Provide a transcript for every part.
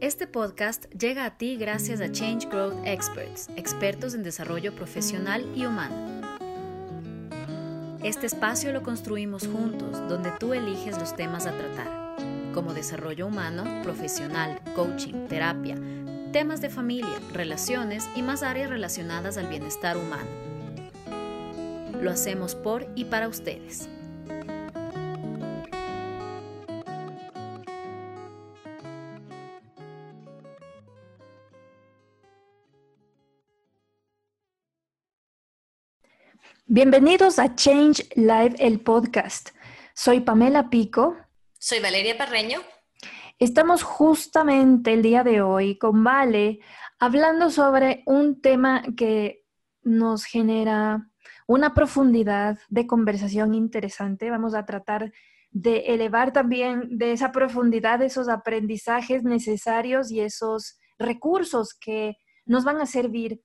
Este podcast llega a ti gracias a Change Growth Experts, expertos en desarrollo profesional y humano. Este espacio lo construimos juntos, donde tú eliges los temas a tratar, como desarrollo humano, profesional, coaching, terapia, temas de familia, relaciones y más áreas relacionadas al bienestar humano. Lo hacemos por y para ustedes. Bienvenidos a Change Live, el podcast. Soy Pamela Pico. Soy Valeria Parreño. Estamos justamente el día de hoy con Vale hablando sobre un tema que nos genera una profundidad de conversación interesante. Vamos a tratar de elevar también de esa profundidad esos aprendizajes necesarios y esos recursos que nos van a servir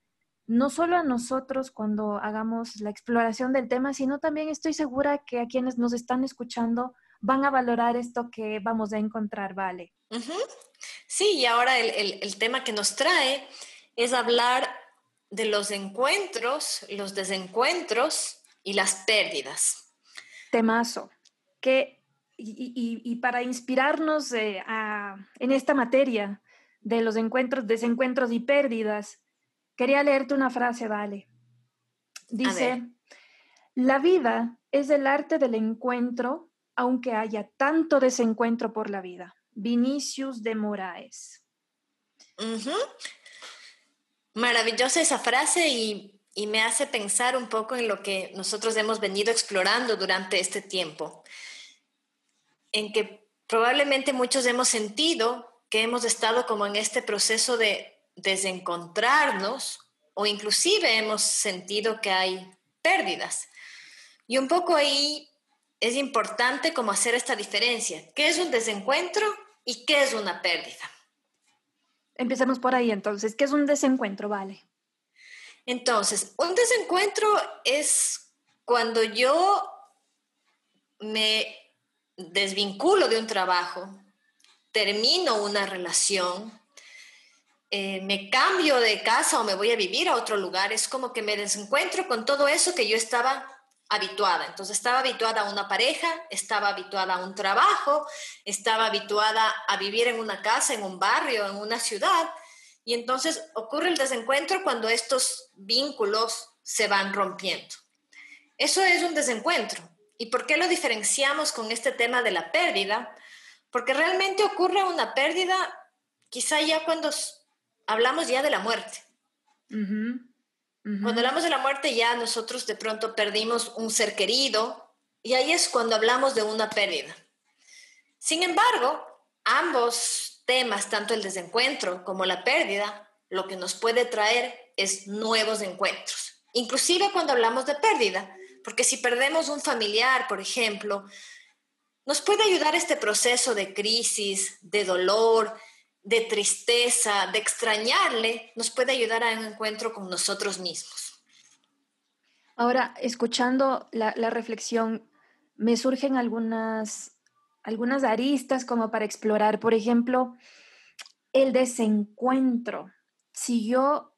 no solo a nosotros cuando hagamos la exploración del tema, sino también estoy segura que a quienes nos están escuchando van a valorar esto que vamos a encontrar, ¿vale? Sí, y ahora el, tema que nos trae es hablar de los encuentros, los desencuentros y las pérdidas. Temazo. Que, y, para inspirarnos eh, en esta materia de los encuentros, desencuentros y pérdidas, Quería leerte una frase, vale. Dice, la vida es el arte del encuentro, aunque haya tanto desencuentro por la vida. Vinicius de Moraes. Maravillosa esa frase y, y me hace pensar un poco en lo que nosotros hemos venido explorando durante este tiempo, en que probablemente muchos hemos sentido que hemos estado como en este proceso de desencontrarnos o inclusive hemos sentido que hay pérdidas. Y un poco ahí es importante como hacer esta diferencia. ¿Qué es un desencuentro y qué es una pérdida? Empecemos por ahí entonces. ¿Qué es un desencuentro? Vale. Entonces, un desencuentro es cuando yo me desvinculo de un trabajo, termino una relación, eh, me cambio de casa o me voy a vivir a otro lugar, es como que me desencuentro con todo eso que yo estaba habituada. Entonces estaba habituada a una pareja, estaba habituada a un trabajo, estaba habituada a vivir en una casa, en un barrio, en una ciudad. Y entonces ocurre el desencuentro cuando estos vínculos se van rompiendo. Eso es un desencuentro. ¿Y por qué lo diferenciamos con este tema de la pérdida? Porque realmente ocurre una pérdida quizá ya cuando hablamos ya de la muerte. Cuando hablamos de la muerte ya nosotros de pronto perdimos un ser querido y ahí es cuando hablamos de una pérdida. Sin embargo, ambos temas, tanto el desencuentro como la pérdida, lo que nos puede traer es nuevos encuentros. Inclusive cuando hablamos de pérdida, porque si perdemos un familiar, por ejemplo, nos puede ayudar este proceso de crisis, de dolor, de tristeza, de extrañarle, nos puede ayudar a un encuentro con nosotros mismos. Ahora, escuchando la, reflexión, me surgen algunas, algunas aristas como para explorar. Por ejemplo, el desencuentro. Si yo,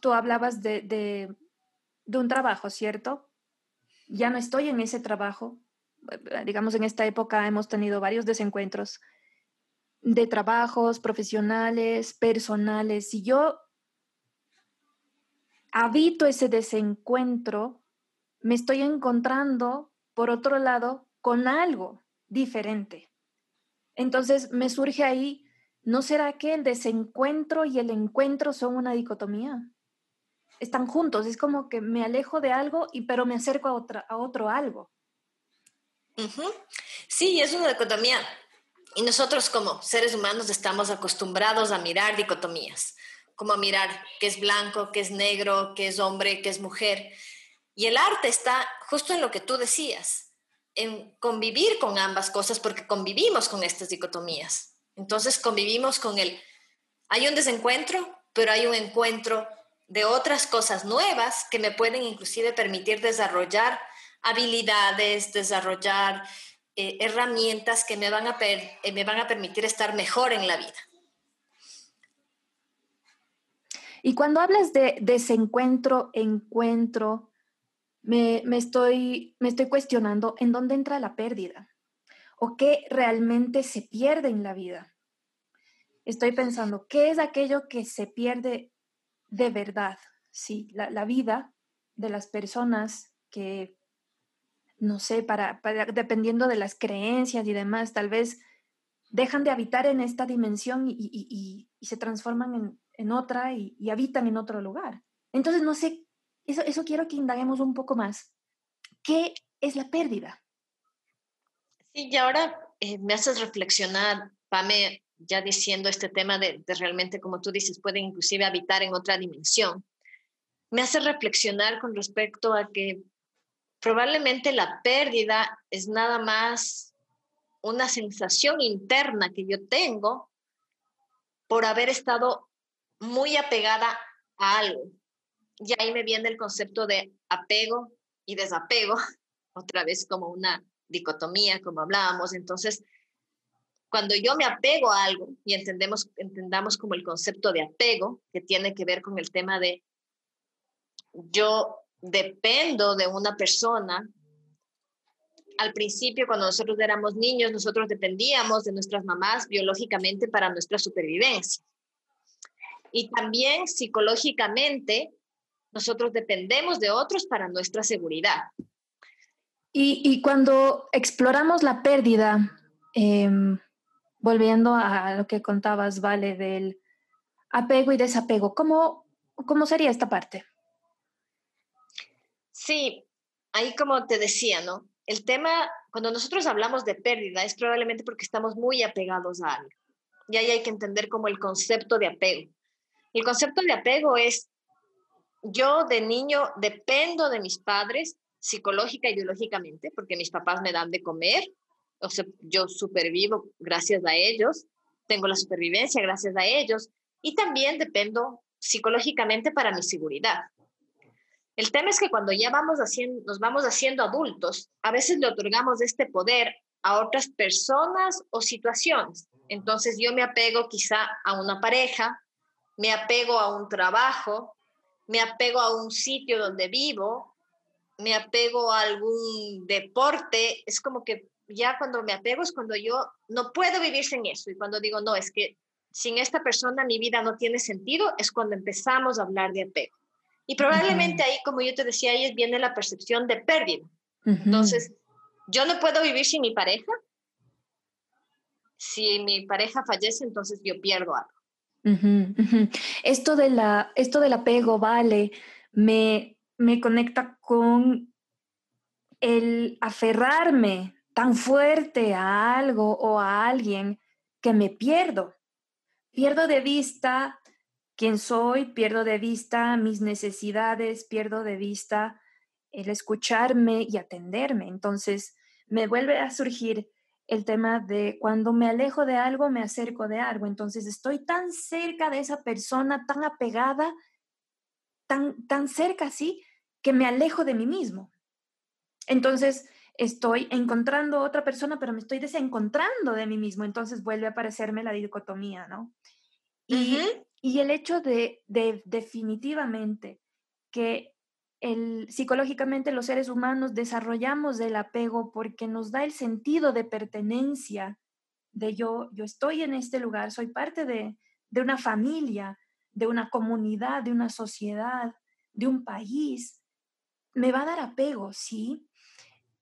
tú hablabas de, de, de un trabajo, ¿cierto? Ya no estoy en ese trabajo. Digamos, en esta época hemos tenido varios desencuentros de trabajos profesionales, personales, si yo habito ese desencuentro, me estoy encontrando, por otro lado, con algo diferente. Entonces me surge ahí, ¿no será que el desencuentro y el encuentro son una dicotomía? Están juntos, es como que me alejo de algo, y, pero me acerco a, otra, a otro algo. Sí, es una dicotomía. Y nosotros como seres humanos estamos acostumbrados a mirar dicotomías, como a mirar qué es blanco, qué es negro, qué es hombre, qué es mujer. Y el arte está justo en lo que tú decías, en convivir con ambas cosas porque convivimos con estas dicotomías. Entonces convivimos con el, hay un desencuentro, pero hay un encuentro de otras cosas nuevas que me pueden inclusive permitir desarrollar habilidades, desarrollar eh, herramientas que me van, a eh, me van a permitir estar mejor en la vida. Y cuando hablas de desencuentro, encuentro, me, estoy, me estoy cuestionando en dónde entra la pérdida o qué realmente se pierde en la vida. Estoy pensando, ¿qué es aquello que se pierde de verdad? Sí, la, vida de las personas que, no sé, para, dependiendo de las creencias y demás, tal vez dejan de habitar en esta dimensión y, se transforman en, otra y, habitan en otro lugar. Entonces, no sé, eso, eso quiero que indaguemos un poco más. ¿Qué es la pérdida? Sí, y ahora eh, me haces reflexionar, Pame, ya diciendo este tema de, de, realmente, como tú dices, pueden inclusive habitar en otra dimensión. Me hace reflexionar con respecto a que probablemente la pérdida es nada más una sensación interna que yo tengo por haber estado muy apegada a algo. Y ahí me viene el concepto de apego y desapego, otra vez como una dicotomía, como hablábamos. Entonces, cuando yo me apego a algo y entendemos, entendamos como el concepto de apego, que tiene que ver con el tema de yo dependo de una persona. Al principio, cuando nosotros éramos niños, nosotros dependíamos de nuestras mamás biológicamente para nuestra supervivencia. Y también psicológicamente, nosotros dependemos de otros para nuestra seguridad. Y, cuando exploramos la pérdida, em, volviendo a lo que contabas, Vale, del apego y desapego, ¿cómo, cómo sería esta parte? Sí, ahí como te decía, ¿no? El tema, cuando nosotros hablamos de pérdida, es probablemente porque estamos muy apegados a algo. Y ahí hay que entender como el concepto de apego. El concepto de apego es, yo de niño dependo de mis padres psicológica y biológicamente, porque mis papás me dan de comer, o sea, yo supervivo gracias a ellos, tengo la supervivencia gracias a ellos, y también dependo psicológicamente para mi seguridad. El tema es que cuando ya vamos haciendo, nos vamos haciendo adultos, a veces le otorgamos este poder a otras personas o situaciones. Entonces yo me apego quizá a una pareja, me apego a un trabajo, me apego a un sitio donde vivo, me apego a algún deporte, es como que ya cuando me apego es cuando yo no puedo vivir sin eso y cuando digo, no, es que sin esta persona mi vida no tiene sentido, es cuando empezamos a hablar de apego. Y probablemente ahí, como yo te decía, ahí viene la percepción de pérdida. Entonces, yo no puedo vivir sin mi pareja. Si mi pareja fallece, entonces yo pierdo algo. Esto, de la, esto del apego, vale, me, me conecta con el aferrarme tan fuerte a algo o a alguien que me pierdo. Pierdo de vista quién soy, pierdo de vista mis necesidades, pierdo de vista el escucharme y atenderme. Entonces, me vuelve a surgir el tema de cuando me alejo de algo, me acerco de algo. Entonces, estoy tan cerca de esa persona, tan apegada, tan, tan cerca así, que me alejo de mí mismo. Entonces, estoy encontrando otra persona, pero me estoy desencontrando de mí mismo. Entonces, vuelve a aparecerme la dicotomía, ¿no? Y, y el hecho de, de, definitivamente que el, psicológicamente los seres humanos desarrollamos el apego porque nos da el sentido de pertenencia, de yo, yo estoy en este lugar, soy parte de, de una familia, de una comunidad, de una sociedad, de un país me va a dar apego, ¿sí?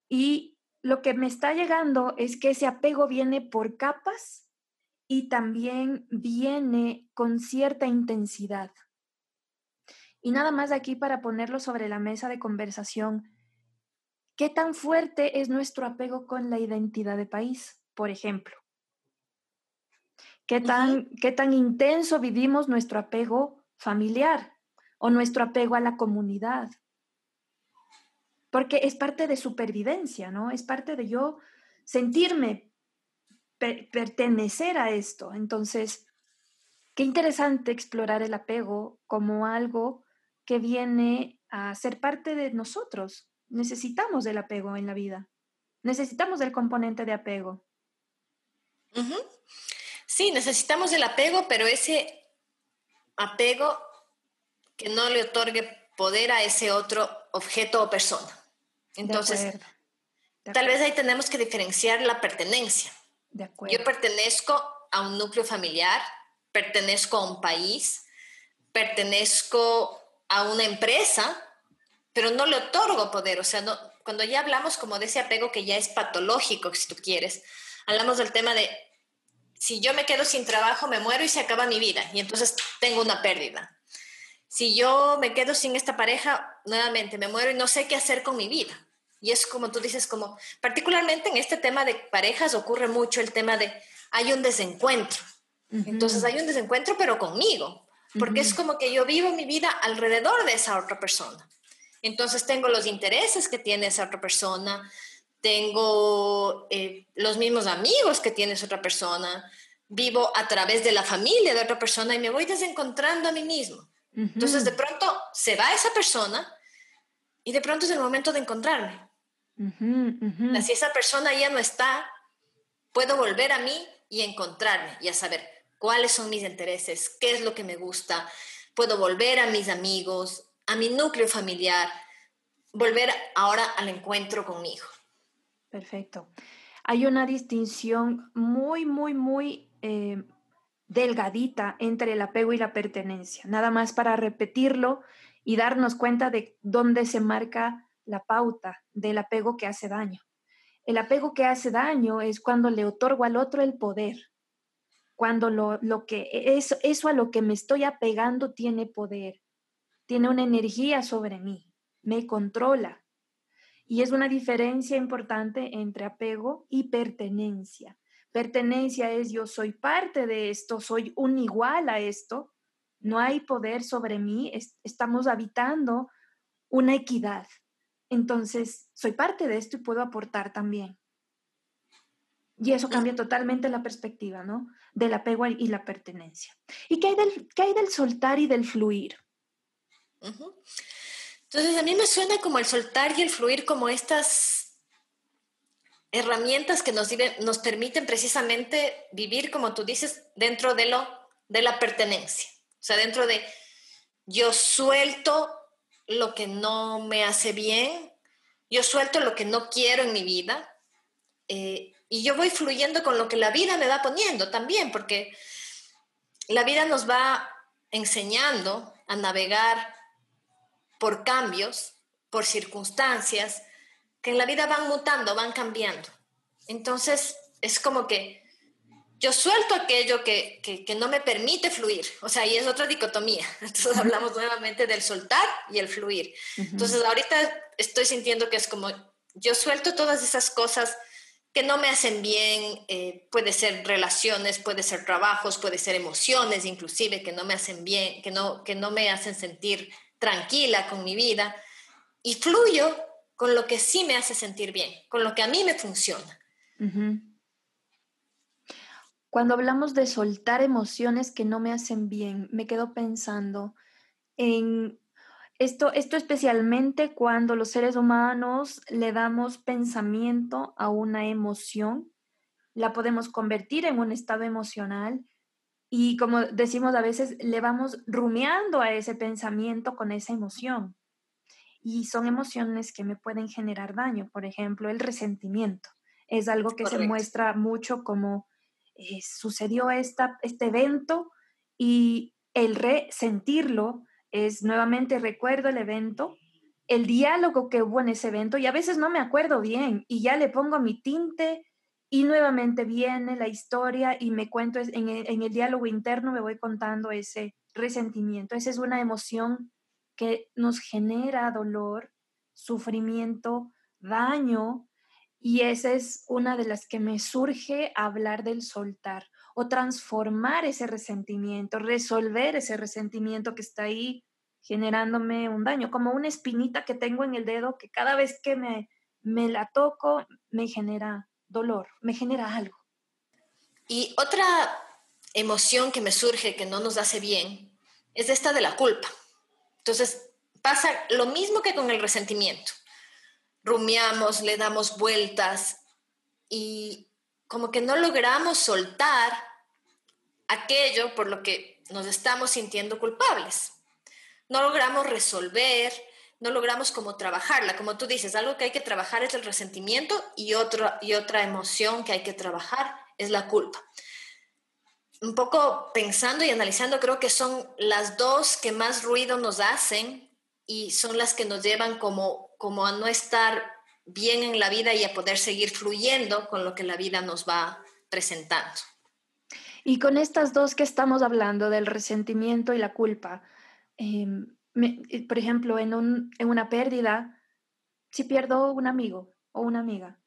Y lo que me está llegando es que ese apego viene por capas y también viene con cierta intensidad. Y nada más aquí para ponerlo sobre la mesa de conversación, ¿qué tan fuerte es nuestro apego con la identidad de país, por ejemplo? ¿Qué tan, ¿Qué tan intenso vivimos nuestro apego familiar o nuestro apego a la comunidad? porque es parte de supervivencia, ¿no? Es parte de yo sentirme pertenecer a esto. Entonces, qué interesante explorar el apego como algo que viene a ser parte de nosotros. Necesitamos del apego en la vida. Necesitamos el componente de apego. Sí, necesitamos el apego, pero ese apego que no le otorgue poder a ese otro objeto o persona. Entonces, tal vez ahí tenemos que diferenciar la pertenencia. Yo pertenezco a un núcleo familiar, pertenezco a un país, pertenezco a una empresa, pero no le otorgo poder. O sea, no, cuando ya hablamos como de ese apego que ya es patológico, si tú quieres, hablamos del tema de si yo me quedo sin trabajo, me muero y se acaba mi vida y entonces tengo una pérdida. Si yo me quedo sin esta pareja, nuevamente me muero y no sé qué hacer con mi vida. Y es como tú dices, como particularmente en este tema de parejas ocurre mucho el tema de hay un desencuentro. Entonces hay un desencuentro, pero conmigo, porque es como que yo vivo mi vida alrededor de esa otra persona. Entonces tengo los intereses que tiene esa otra persona, tengo eh, los mismos amigos que tiene esa otra persona, vivo a través de la familia de otra persona y me voy desencontrando a mí mismo. Entonces de pronto se va esa persona y de pronto es el momento de encontrarme. Si esa persona ya no está, puedo volver a mí y encontrarme y a saber cuáles son mis intereses, qué es lo que me gusta. Puedo volver a mis amigos, a mi núcleo familiar, volver ahora al encuentro conmigo. Perfecto. Hay una distinción muy, muy, muy eh, delgadita entre el apego y la pertenencia. Nada más para repetirlo y darnos cuenta de dónde se marca la pauta del apego que hace daño. El apego que hace daño es cuando le otorgo al otro el poder, cuando lo, lo que es, eso a lo que me estoy apegando tiene poder, tiene una energía sobre mí, me controla. Y es una diferencia importante entre apego y pertenencia. Pertenencia es yo soy parte de esto, soy un igual a esto, no hay poder sobre mí, estamos habitando una equidad. Entonces, soy parte de esto y puedo aportar también. Y eso cambia totalmente la perspectiva, ¿no? Del apego y la pertenencia. ¿Y qué hay del, qué hay del soltar y del fluir? Entonces a mí me suena como el soltar y el fluir como estas herramientas que nos, nos permiten precisamente vivir, como tú dices, dentro de, lo, de la pertenencia. O sea, dentro de yo suelto lo que no me hace bien, yo suelto lo que no quiero en mi vida eh, y yo voy fluyendo con lo que la vida me va poniendo también, porque la vida nos va enseñando a navegar por cambios, por circunstancias, que en la vida van mutando, van cambiando. Entonces, es como que yo suelto aquello que, que, no me permite fluir. O sea, y es otra dicotomía. Entonces hablamos nuevamente del soltar y el fluir. Entonces, ahorita estoy sintiendo que es como, yo suelto todas esas cosas que no me hacen bien, eh, puede ser relaciones, puede ser trabajos, puede ser emociones inclusive que no me hacen bien, que no, que no me hacen sentir tranquila con mi vida y fluyo con lo que sí me hace sentir bien, con lo que a mí me funciona. Cuando hablamos de soltar emociones que no me hacen bien, me quedo pensando en esto, esto especialmente cuando los seres humanos le damos pensamiento a una emoción, la podemos convertir en un estado emocional y como decimos a veces, le vamos rumiando a ese pensamiento con esa emoción. Y son emociones que me pueden generar daño. Por ejemplo, el resentimiento. Es algo que se muestra mucho como eh, sucedió esta, este evento y el resentirlo es nuevamente recuerdo el evento, el diálogo que hubo en ese evento y a veces no me acuerdo bien y ya le pongo mi tinte y nuevamente viene la historia y me cuento, en el, diálogo interno me voy contando ese resentimiento. Esa es una emoción que nos genera dolor, sufrimiento, daño, y esa es una de las que me surge hablar del soltar o transformar ese resentimiento, resolver ese resentimiento que está ahí generándome un daño, como una espinita que tengo en el dedo que cada vez que me, me la toco me genera dolor, me genera algo. Y otra emoción que me surge que no nos hace bien es esta de la culpa. Entonces, pasa lo mismo que con el resentimiento. Rumiamos, le damos vueltas y como que no logramos soltar aquello por lo que nos estamos sintiendo culpables. No logramos resolver, no logramos como trabajarla. Como tú dices, algo que hay que trabajar es el resentimiento y, otro, y otra emoción que hay que trabajar es la culpa. Un poco pensando y analizando, creo que son las dos que más ruido nos hacen y son las que nos llevan como, como a no estar bien en la vida y a poder seguir fluyendo con lo que la vida nos va presentando. Y con estas dos que estamos hablando, del resentimiento y la culpa, em, eh, por ejemplo, en, un, en una pérdida, si pierdo un amigo o una amiga,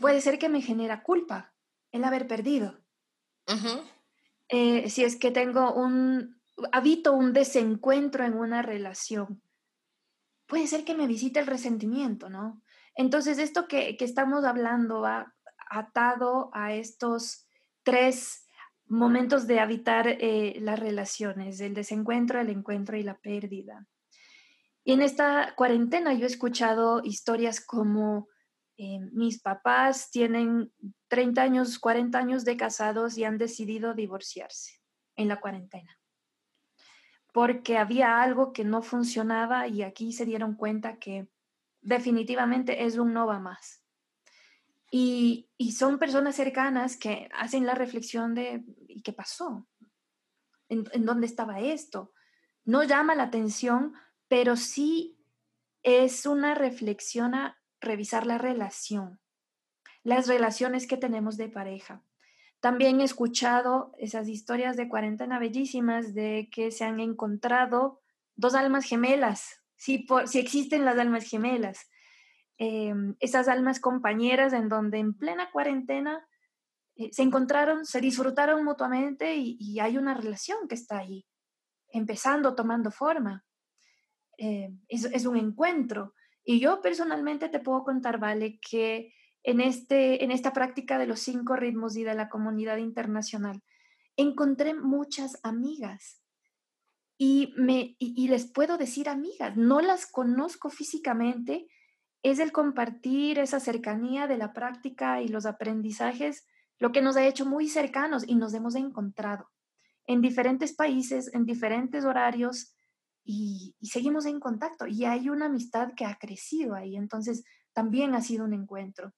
puede ser que me genera culpa el haber perdido. Eh, si es que tengo un, habito un desencuentro en una relación, puede ser que me visite el resentimiento, ¿no? Entonces, esto que, estamos hablando va atado a estos tres momentos de habitar eh, las relaciones, el desencuentro, el encuentro y la pérdida. Y en esta cuarentena yo he escuchado historias como eh, mis papás tienen 30 años, 40 años de casados y han decidido divorciarse en la cuarentena porque había algo que no funcionaba y aquí se dieron cuenta que definitivamente es un no va más. Y, son personas cercanas que hacen la reflexión de, ¿y qué pasó? ¿En, ¿En, dónde estaba esto? No llama la atención, pero sí es una reflexión a revisar la relación, las relaciones que tenemos de pareja. También he escuchado esas historias de cuarentena bellísimas de que se han encontrado dos almas gemelas, si, si existen las almas gemelas, em, esas almas compañeras en donde en plena cuarentena eh, se encontraron, se disfrutaron mutuamente y, hay una relación que está ahí, empezando, tomando forma. Es, es un encuentro. Y yo personalmente te puedo contar, Vale, que en, este, en esta práctica de los cinco ritmos y de la comunidad internacional, encontré muchas amigas. Y, me, y, les puedo decir amigas, no las conozco físicamente, es el compartir esa cercanía de la práctica y los aprendizajes lo que nos ha hecho muy cercanos y nos hemos encontrado en diferentes países, en diferentes horarios y, y, seguimos en contacto y hay una amistad que ha crecido ahí. Entonces, también ha sido un encuentro.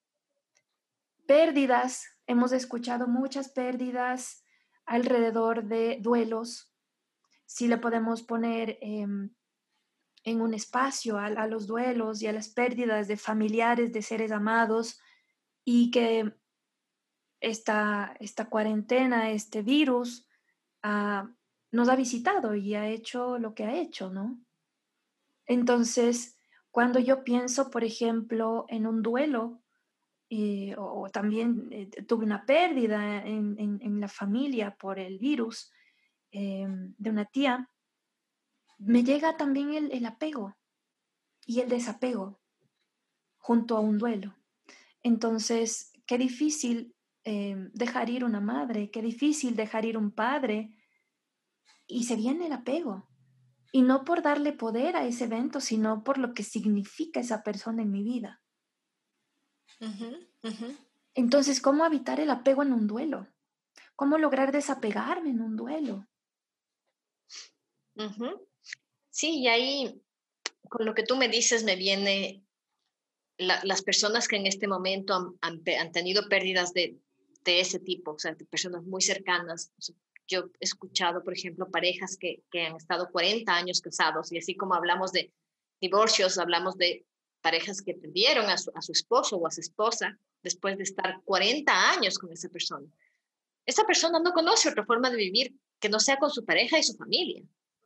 Pérdidas, hemos escuchado muchas pérdidas alrededor de duelos. Si le podemos poner em, en un espacio a, los duelos y a las pérdidas de familiares, de seres amados, y que esta, esta cuarentena, este virus, ah, nos ha visitado y ha hecho lo que ha hecho, ¿no? Entonces, cuando yo pienso, por ejemplo, en un duelo, eh, o, también eh, tuve una pérdida en, la familia por el virus eh, de una tía, me llega también el, apego y el desapego junto a un duelo. Entonces, qué difícil dejar ir una madre, qué difícil dejar ir un padre, y se viene el apego. Y no por darle poder a ese evento, sino por lo que significa esa persona en mi vida. Entonces, ¿cómo evitar el apego en un duelo? ¿Cómo lograr desapegarme en un duelo? Sí, y ahí, con lo que tú me dices, me viene las personas que en este momento han, tenido pérdidas de, ese tipo, o sea, de personas muy cercanas. Yo he escuchado, por ejemplo, parejas que, que han estado 40 años casados y así como hablamos de divorcios, hablamos de parejas que perdieron a su, esposo o a su esposa después de estar 40 años con esa persona. Esa persona no conoce otra forma de vivir que no sea con su pareja y su familia.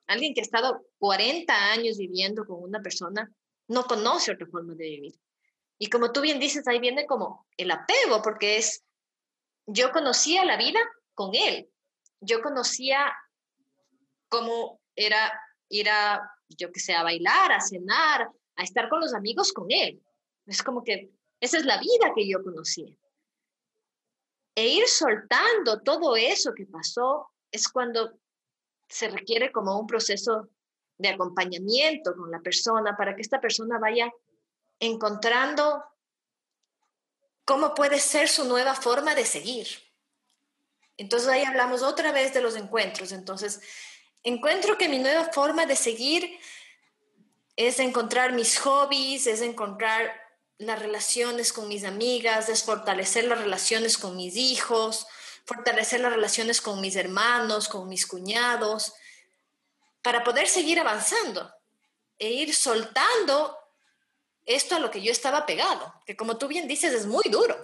Alguien que ha estado 40 años viviendo con una persona no conoce otra forma de vivir. Y como tú bien dices, ahí viene como el apego, porque es, yo conocía la vida con él. Yo conocía cómo era ir a, yo que sé, a bailar, a cenar, a estar con los amigos con él. Es como que esa es la vida que yo conocía. E ir soltando todo eso que pasó es cuando se requiere como un proceso de acompañamiento con la persona para que esta persona vaya encontrando cómo puede ser su nueva forma de seguir. Entonces ahí hablamos otra vez de los encuentros. Entonces, encuentro que mi nueva forma de seguir es encontrar mis hobbies, es encontrar las relaciones con mis amigas, es fortalecer las relaciones con mis hijos, fortalecer las relaciones con mis hermanos, con mis cuñados, para poder seguir avanzando e ir soltando esto a lo que yo estaba pegado, que como tú bien dices es muy duro.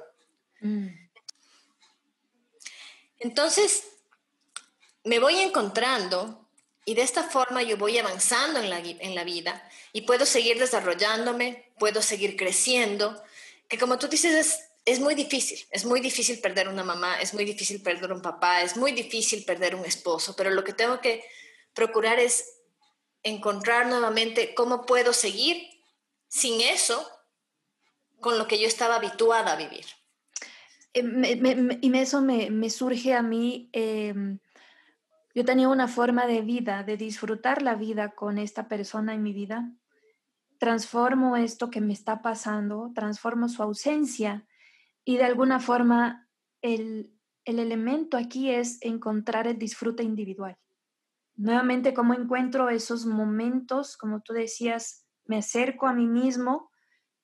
Mm. Entonces, me voy encontrando y de esta forma yo voy avanzando en la, en la vida y puedo seguir desarrollándome, puedo seguir creciendo, que como tú dices es, es muy difícil, es muy difícil perder una mamá, es muy difícil perder un papá, es muy difícil perder un esposo, pero lo que tengo que procurar es encontrar nuevamente cómo puedo seguir sin eso con lo que yo estaba habituada a vivir. Eh, y eso me, surge a mí, em, yo tenía una forma de vida, de disfrutar la vida con esta persona en mi vida. Transformo esto que me está pasando, transformo su ausencia y de alguna forma el, el elemento aquí es encontrar el disfrute individual. Nuevamente, cómo encuentro esos momentos, como tú decías, me acerco a mí mismo,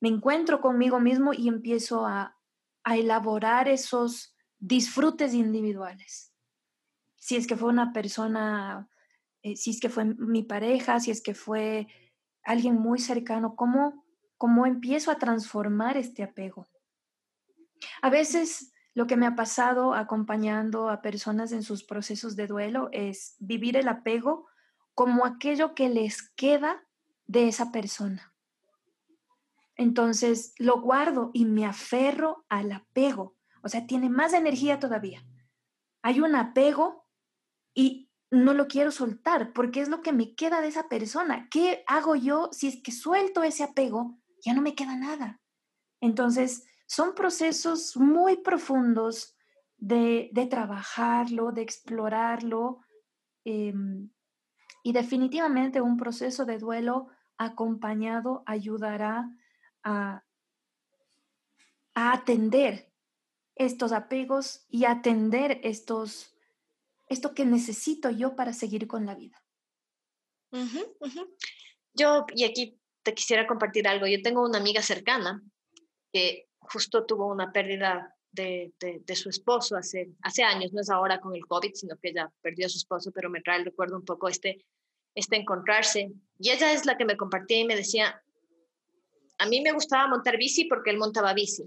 me encuentro conmigo mismo y empiezo a, a elaborar esos disfrutes individuales. Si es que fue una persona, eh, si es que fue mi pareja, si es que fue alguien muy cercano, ¿cómo, cómo empiezo a transformar este apego? A veces lo que me ha pasado acompañando a personas en sus procesos de duelo es vivir el apego como aquello que les queda de esa persona. Entonces lo guardo y me aferro al apego. O sea, tiene más energía todavía. Hay un apego y no lo quiero soltar porque es lo que me queda de esa persona. ¿Qué hago yo si es que suelto ese apego? Ya no me queda nada. Entonces, son procesos muy profundos de, trabajarlo, de explorarlo em, y definitivamente un proceso de duelo acompañado ayudará a, atender estos apegos y atender estos, esto que necesito yo para seguir con la vida. Yo, y aquí te quisiera compartir algo, yo tengo una amiga cercana que justo tuvo una pérdida de, de, su esposo hace, hace años, no es ahora con el COVID, sino que ella perdió a su esposo, pero me trae el recuerdo un poco este, este encontrarse. Y ella es la que me compartía y me decía, a mí me gustaba montar bici porque él montaba bici.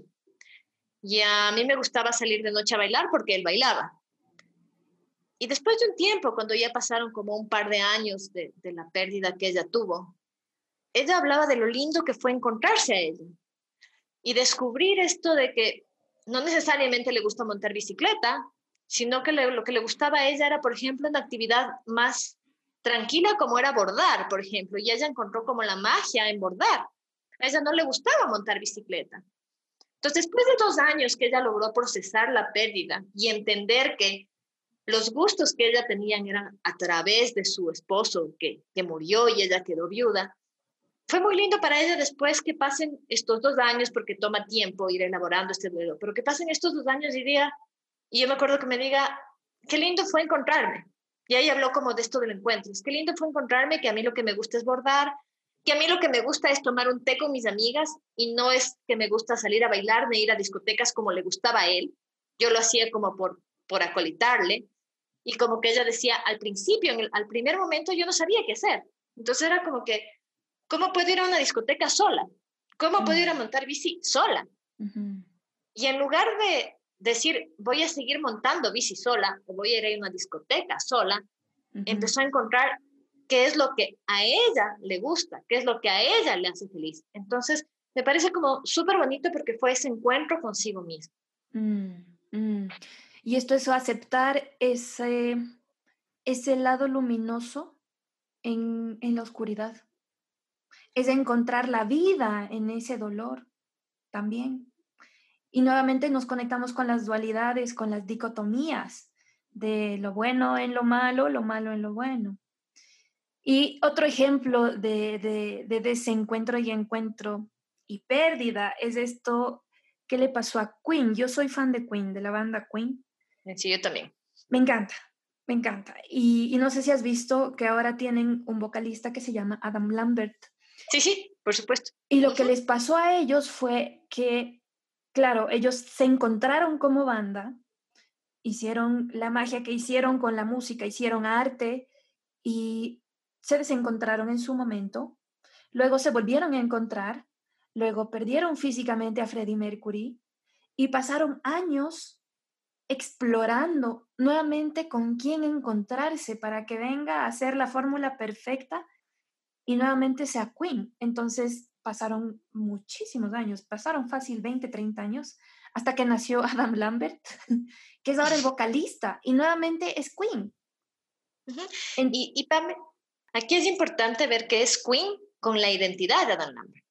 Y a mí me gustaba salir de noche a bailar porque él bailaba. Y después de un tiempo, cuando ya pasaron como un par de años de, la pérdida que ella tuvo, ella hablaba de lo lindo que fue encontrarse a él y descubrir esto de que no necesariamente le gusta montar bicicleta, sino que lo que le gustaba a ella era, por ejemplo, una actividad más tranquila como era bordar, por ejemplo, y ella encontró como la magia en bordar. A ella no le gustaba montar bicicleta. Entonces, después de dos años que ella logró procesar la pérdida y entender que los gustos que ella tenía eran a través de su esposo que, que murió y ella quedó viuda, fue muy lindo para ella después que pasen estos dos años, porque toma tiempo ir elaborando este duelo, pero que pasen estos dos años y diga, y yo me acuerdo que me diga, qué lindo fue encontrarme. Y ahí habló como de esto del encuentro. Es qué lindo fue encontrarme, que a mí lo que me gusta es bordar, que a mí lo que me gusta es tomar un té con mis amigas y no es que me gusta salir a bailar ni ir a discotecas como le gustaba a él. Yo lo hacía como por, por acolitarle. Y como que ella decía, al principio, en el, al primer momento yo no sabía qué hacer. Entonces era como que ¿Cómo puedo ir a una discoteca sola? ¿Cómo puedo ir a montar bici sola? Y en lugar de decir, voy a seguir montando bici sola o voy a ir a una discoteca sola, empezó a encontrar qué es lo que a ella le gusta, qué es lo que a ella le hace feliz. Entonces, me parece como súper bonito porque fue ese encuentro consigo mismo. Mm, mm. Y esto es aceptar ese, ese lado luminoso en, en la oscuridad es encontrar la vida en ese dolor también. Y nuevamente nos conectamos con las dualidades, con las dicotomías de lo bueno en lo malo, lo malo en lo bueno. Y otro ejemplo de, de, desencuentro y encuentro y pérdida es esto que le pasó a Queen. Yo soy fan de Queen, de la banda Queen. Sí, yo también. Me encanta, me encanta. Y, y no sé si has visto que ahora tienen un vocalista que se llama Adam Lambert. Sí, sí, por supuesto. Y lo que les pasó a ellos fue que, claro, ellos se encontraron como banda, hicieron la magia que hicieron con la música, hicieron arte y se desencontraron en su momento. Luego se volvieron a encontrar, luego perdieron físicamente a Freddie Mercury y pasaron años explorando nuevamente con quién encontrarse para que venga a hacer la fórmula perfecta y nuevamente sea Queen. Entonces pasaron muchísimos años, pasaron fácil 20, 30 años hasta que nació Adam Lambert, que es ahora el vocalista y nuevamente es Queen. y, y Pam, aquí es importante ver que es Queen con la identidad de Adam Lambert.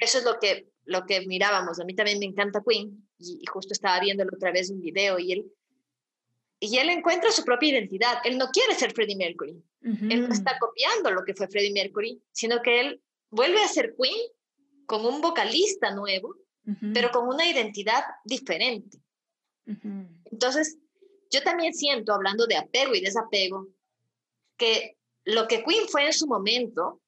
Eso es lo que, lo que mirábamos. A mí también me encanta Queen y, justo estaba viéndolo otra vez un video y él, y él encuentra su propia identidad. Él no quiere ser Freddie Mercury. Él no está copiando lo que fue Freddie Mercury, sino que él vuelve a ser Queen con un vocalista nuevo, pero con una identidad diferente. Entonces, yo también siento, hablando de apego y desapego, que lo que Queen fue en su momento,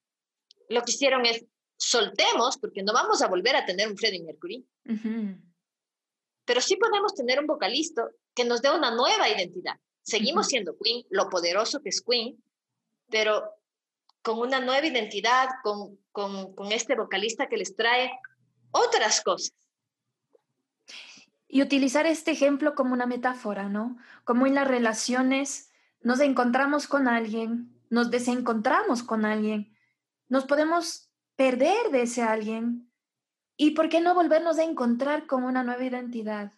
lo que hicieron es soltemos, porque no vamos a volver a tener un Freddie Mercury, pero sí podemos tener un vocalista que nos dé una nueva identidad. Seguimos siendo Queen, lo poderoso que es Queen, pero con una nueva identidad, con, con, con este vocalista que les trae otras cosas. Y utilizar este ejemplo como una metáfora, ¿no? Como en las relaciones nos encontramos con alguien, nos desencontramos con alguien, nos podemos perder de ese alguien. ¿Y por qué no volvernos a encontrar con una nueva identidad?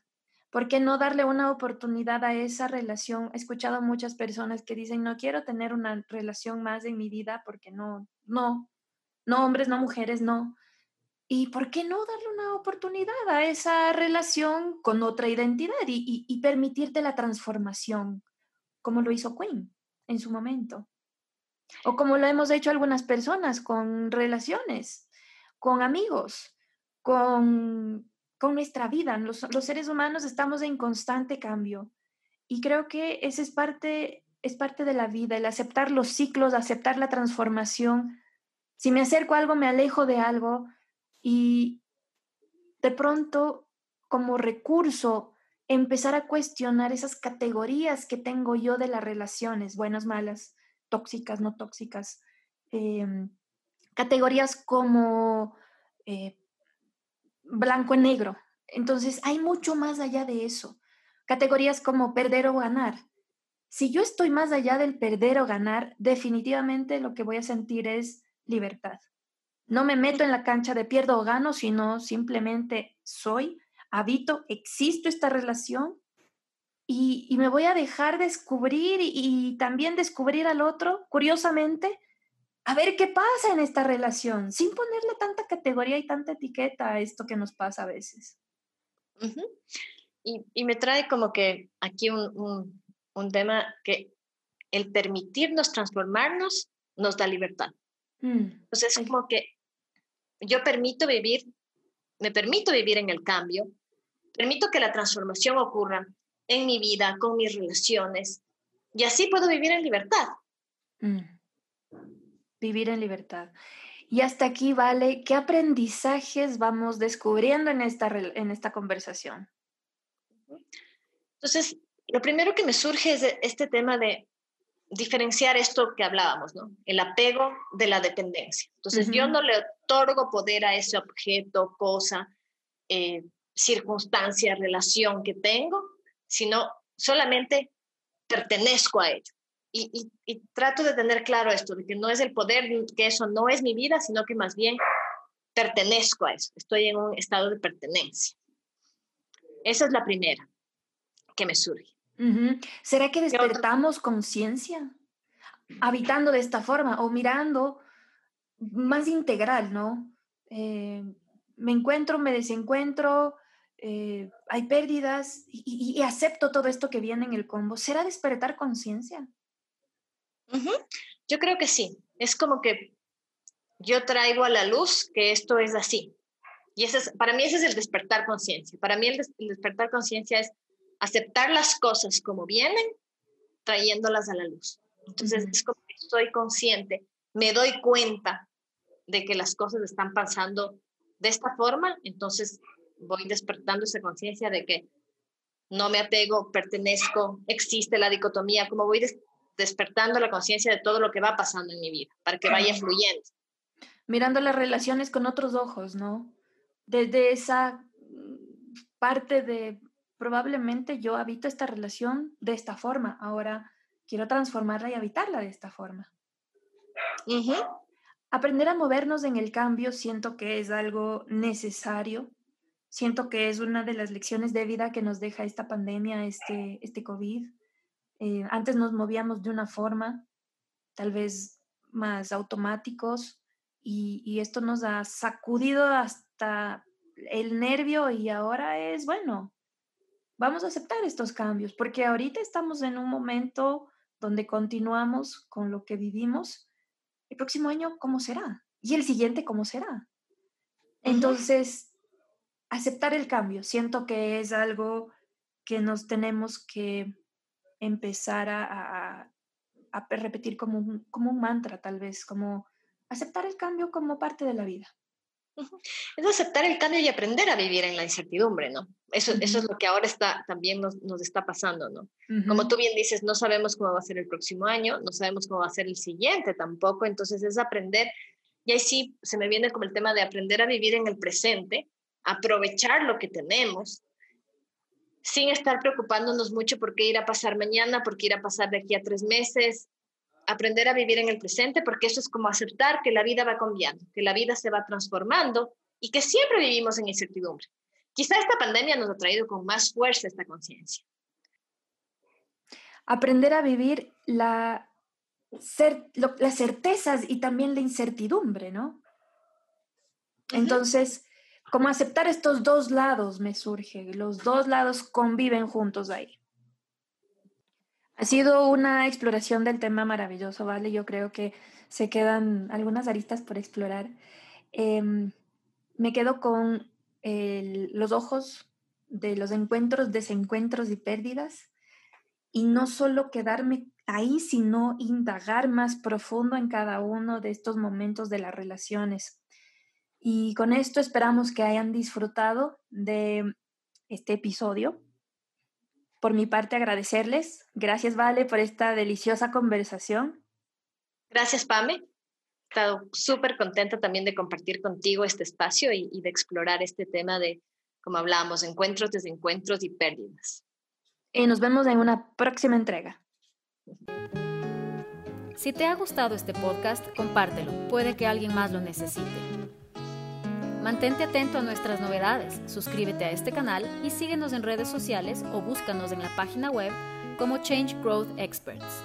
¿Por qué no darle una oportunidad a esa relación? He escuchado muchas personas que dicen, no quiero tener una relación más en mi vida porque no, no, no hombres, no mujeres, no. ¿Y por qué no darle una oportunidad a esa relación con otra identidad y, y permitirte la transformación, como lo hizo Queen en su momento? O como lo hemos hecho algunas personas con relaciones, con amigos, con, con nuestra vida. Los, los, seres humanos estamos en constante cambio y creo que esa es parte, es parte de la vida, el aceptar los ciclos, aceptar la transformación. Si me acerco a algo, me alejo de algo y de pronto como recurso empezar a cuestionar esas categorías que tengo yo de las relaciones, buenas, malas, tóxicas, no tóxicas, em, categorías como eh, blanco y negro. Entonces, hay mucho más allá de eso. Categorías como perder o ganar. Si yo estoy más allá del perder o ganar, definitivamente lo que voy a sentir es libertad. No me meto en la cancha de pierdo o gano, sino simplemente soy, habito, existo esta relación y, me voy a dejar descubrir y, también descubrir al otro, curiosamente, a ver qué pasa en esta relación, sin ponerle tanta categoría y tanta etiqueta a esto que nos pasa a veces. y, me trae como que aquí un, tema que el permitirnos transformarnos nos da libertad. Mm, Entonces es como que yo permito vivir, me permito vivir en el cambio, permito que la transformación ocurra, en mi vida, con mis relaciones. Y así puedo vivir en libertad. Mm. Vivir en libertad. Y hasta aquí, Vale, ¿qué aprendizajes vamos descubriendo en esta, en esta conversación? Entonces, lo primero que me surge es este tema de diferenciar esto que hablábamos, ¿no? El apego de la dependencia. Entonces, yo no le otorgo poder a ese objeto, cosa, eh, circunstancia, relación que tengo, sino solamente pertenezco a ello. Y, trato de tener claro esto, de que no es el poder, que eso no es mi vida, sino que más bien pertenezco a eso, estoy en un estado de pertenencia. Esa es la primera que me surge. ¿Será que despertamos conciencia habitando de esta forma o mirando más integral, no? Eh, me encuentro, me desencuentro, eh, hay pérdidas y, acepto todo esto que viene en el combo. ¿Será despertar conciencia? Yo creo que sí. Es como que yo traigo a la luz que esto es así. Y ese es, para mí ese es el despertar conciencia. Para mí el, despertar conciencia es aceptar las cosas como vienen, trayéndolas a la luz. Entonces es como que estoy consciente, me doy cuenta de que las cosas están pasando de esta forma, entonces voy despertando esa conciencia de que no me apego, pertenezco, existe la dicotomía, como voy despertando la conciencia de todo lo que va pasando en mi vida, para que vaya fluyendo. Mirando las relaciones con otros ojos, ¿no? Desde esa parte de probablemente yo habito esta relación de esta forma, ahora quiero transformarla y habitarla de esta forma. Aprender a movernos en el cambio siento que es algo necesario siento que es una de las lecciones de vida que nos deja esta pandemia, este, este COVID. Eh, antes nos movíamos de una forma, tal vez más automáticos, y, y, esto nos ha sacudido hasta el nervio y ahora es, bueno, vamos a aceptar estos cambios, porque ahorita estamos en un momento donde continuamos con lo que vivimos. El próximo año, ¿cómo será? Y el siguiente, ¿cómo será? Entonces, aceptar el cambio. Siento que es algo que nos tenemos que empezar a, repetir como un, como un mantra, tal vez, como aceptar el cambio como parte de la vida. Es aceptar el cambio y aprender a vivir en la incertidumbre, ¿no? Eso, eso es lo que ahora está, también nos, nos está pasando, ¿no? Como tú bien dices, no sabemos cómo va a ser el próximo año, no sabemos cómo va a ser el siguiente tampoco, entonces es aprender, y ahí sí se me viene como el tema de aprender a vivir en el presente, aprovechar lo que tenemos sin estar preocupándonos mucho por qué ir a pasar mañana, por qué ir a pasar de aquí a tres meses, aprender a vivir en el presente, porque eso es como aceptar que la vida va cambiando, que la vida se va transformando y que siempre vivimos en incertidumbre. Quizá esta pandemia nos ha traído con más fuerza esta conciencia. Aprender a vivir la, las certezas y también la incertidumbre, ¿no? Entonces, como aceptar estos dos lados me surge, los dos lados conviven juntos ahí. Ha sido una exploración del tema maravilloso, ¿vale? Yo creo que se quedan algunas aristas por explorar. Em, me quedo con los ojos de los encuentros, desencuentros y pérdidas, y no solo quedarme ahí, sino indagar más profundo en cada uno de estos momentos de las relaciones. Y con esto esperamos que hayan disfrutado de este episodio. Por mi parte, agradecerles. Gracias, Vale, por esta deliciosa conversación. Gracias, Pame. He estado súper contenta también de compartir contigo este espacio y, y de explorar este tema de, como hablábamos, encuentros, desencuentros y pérdidas. Y nos vemos en una próxima entrega. Si te ha gustado este podcast, compártelo. Puede que alguien más lo necesite. Mantente atento a nuestras novedades, suscríbete a este canal y síguenos en redes sociales o búscanos en la página web como Change Growth Experts.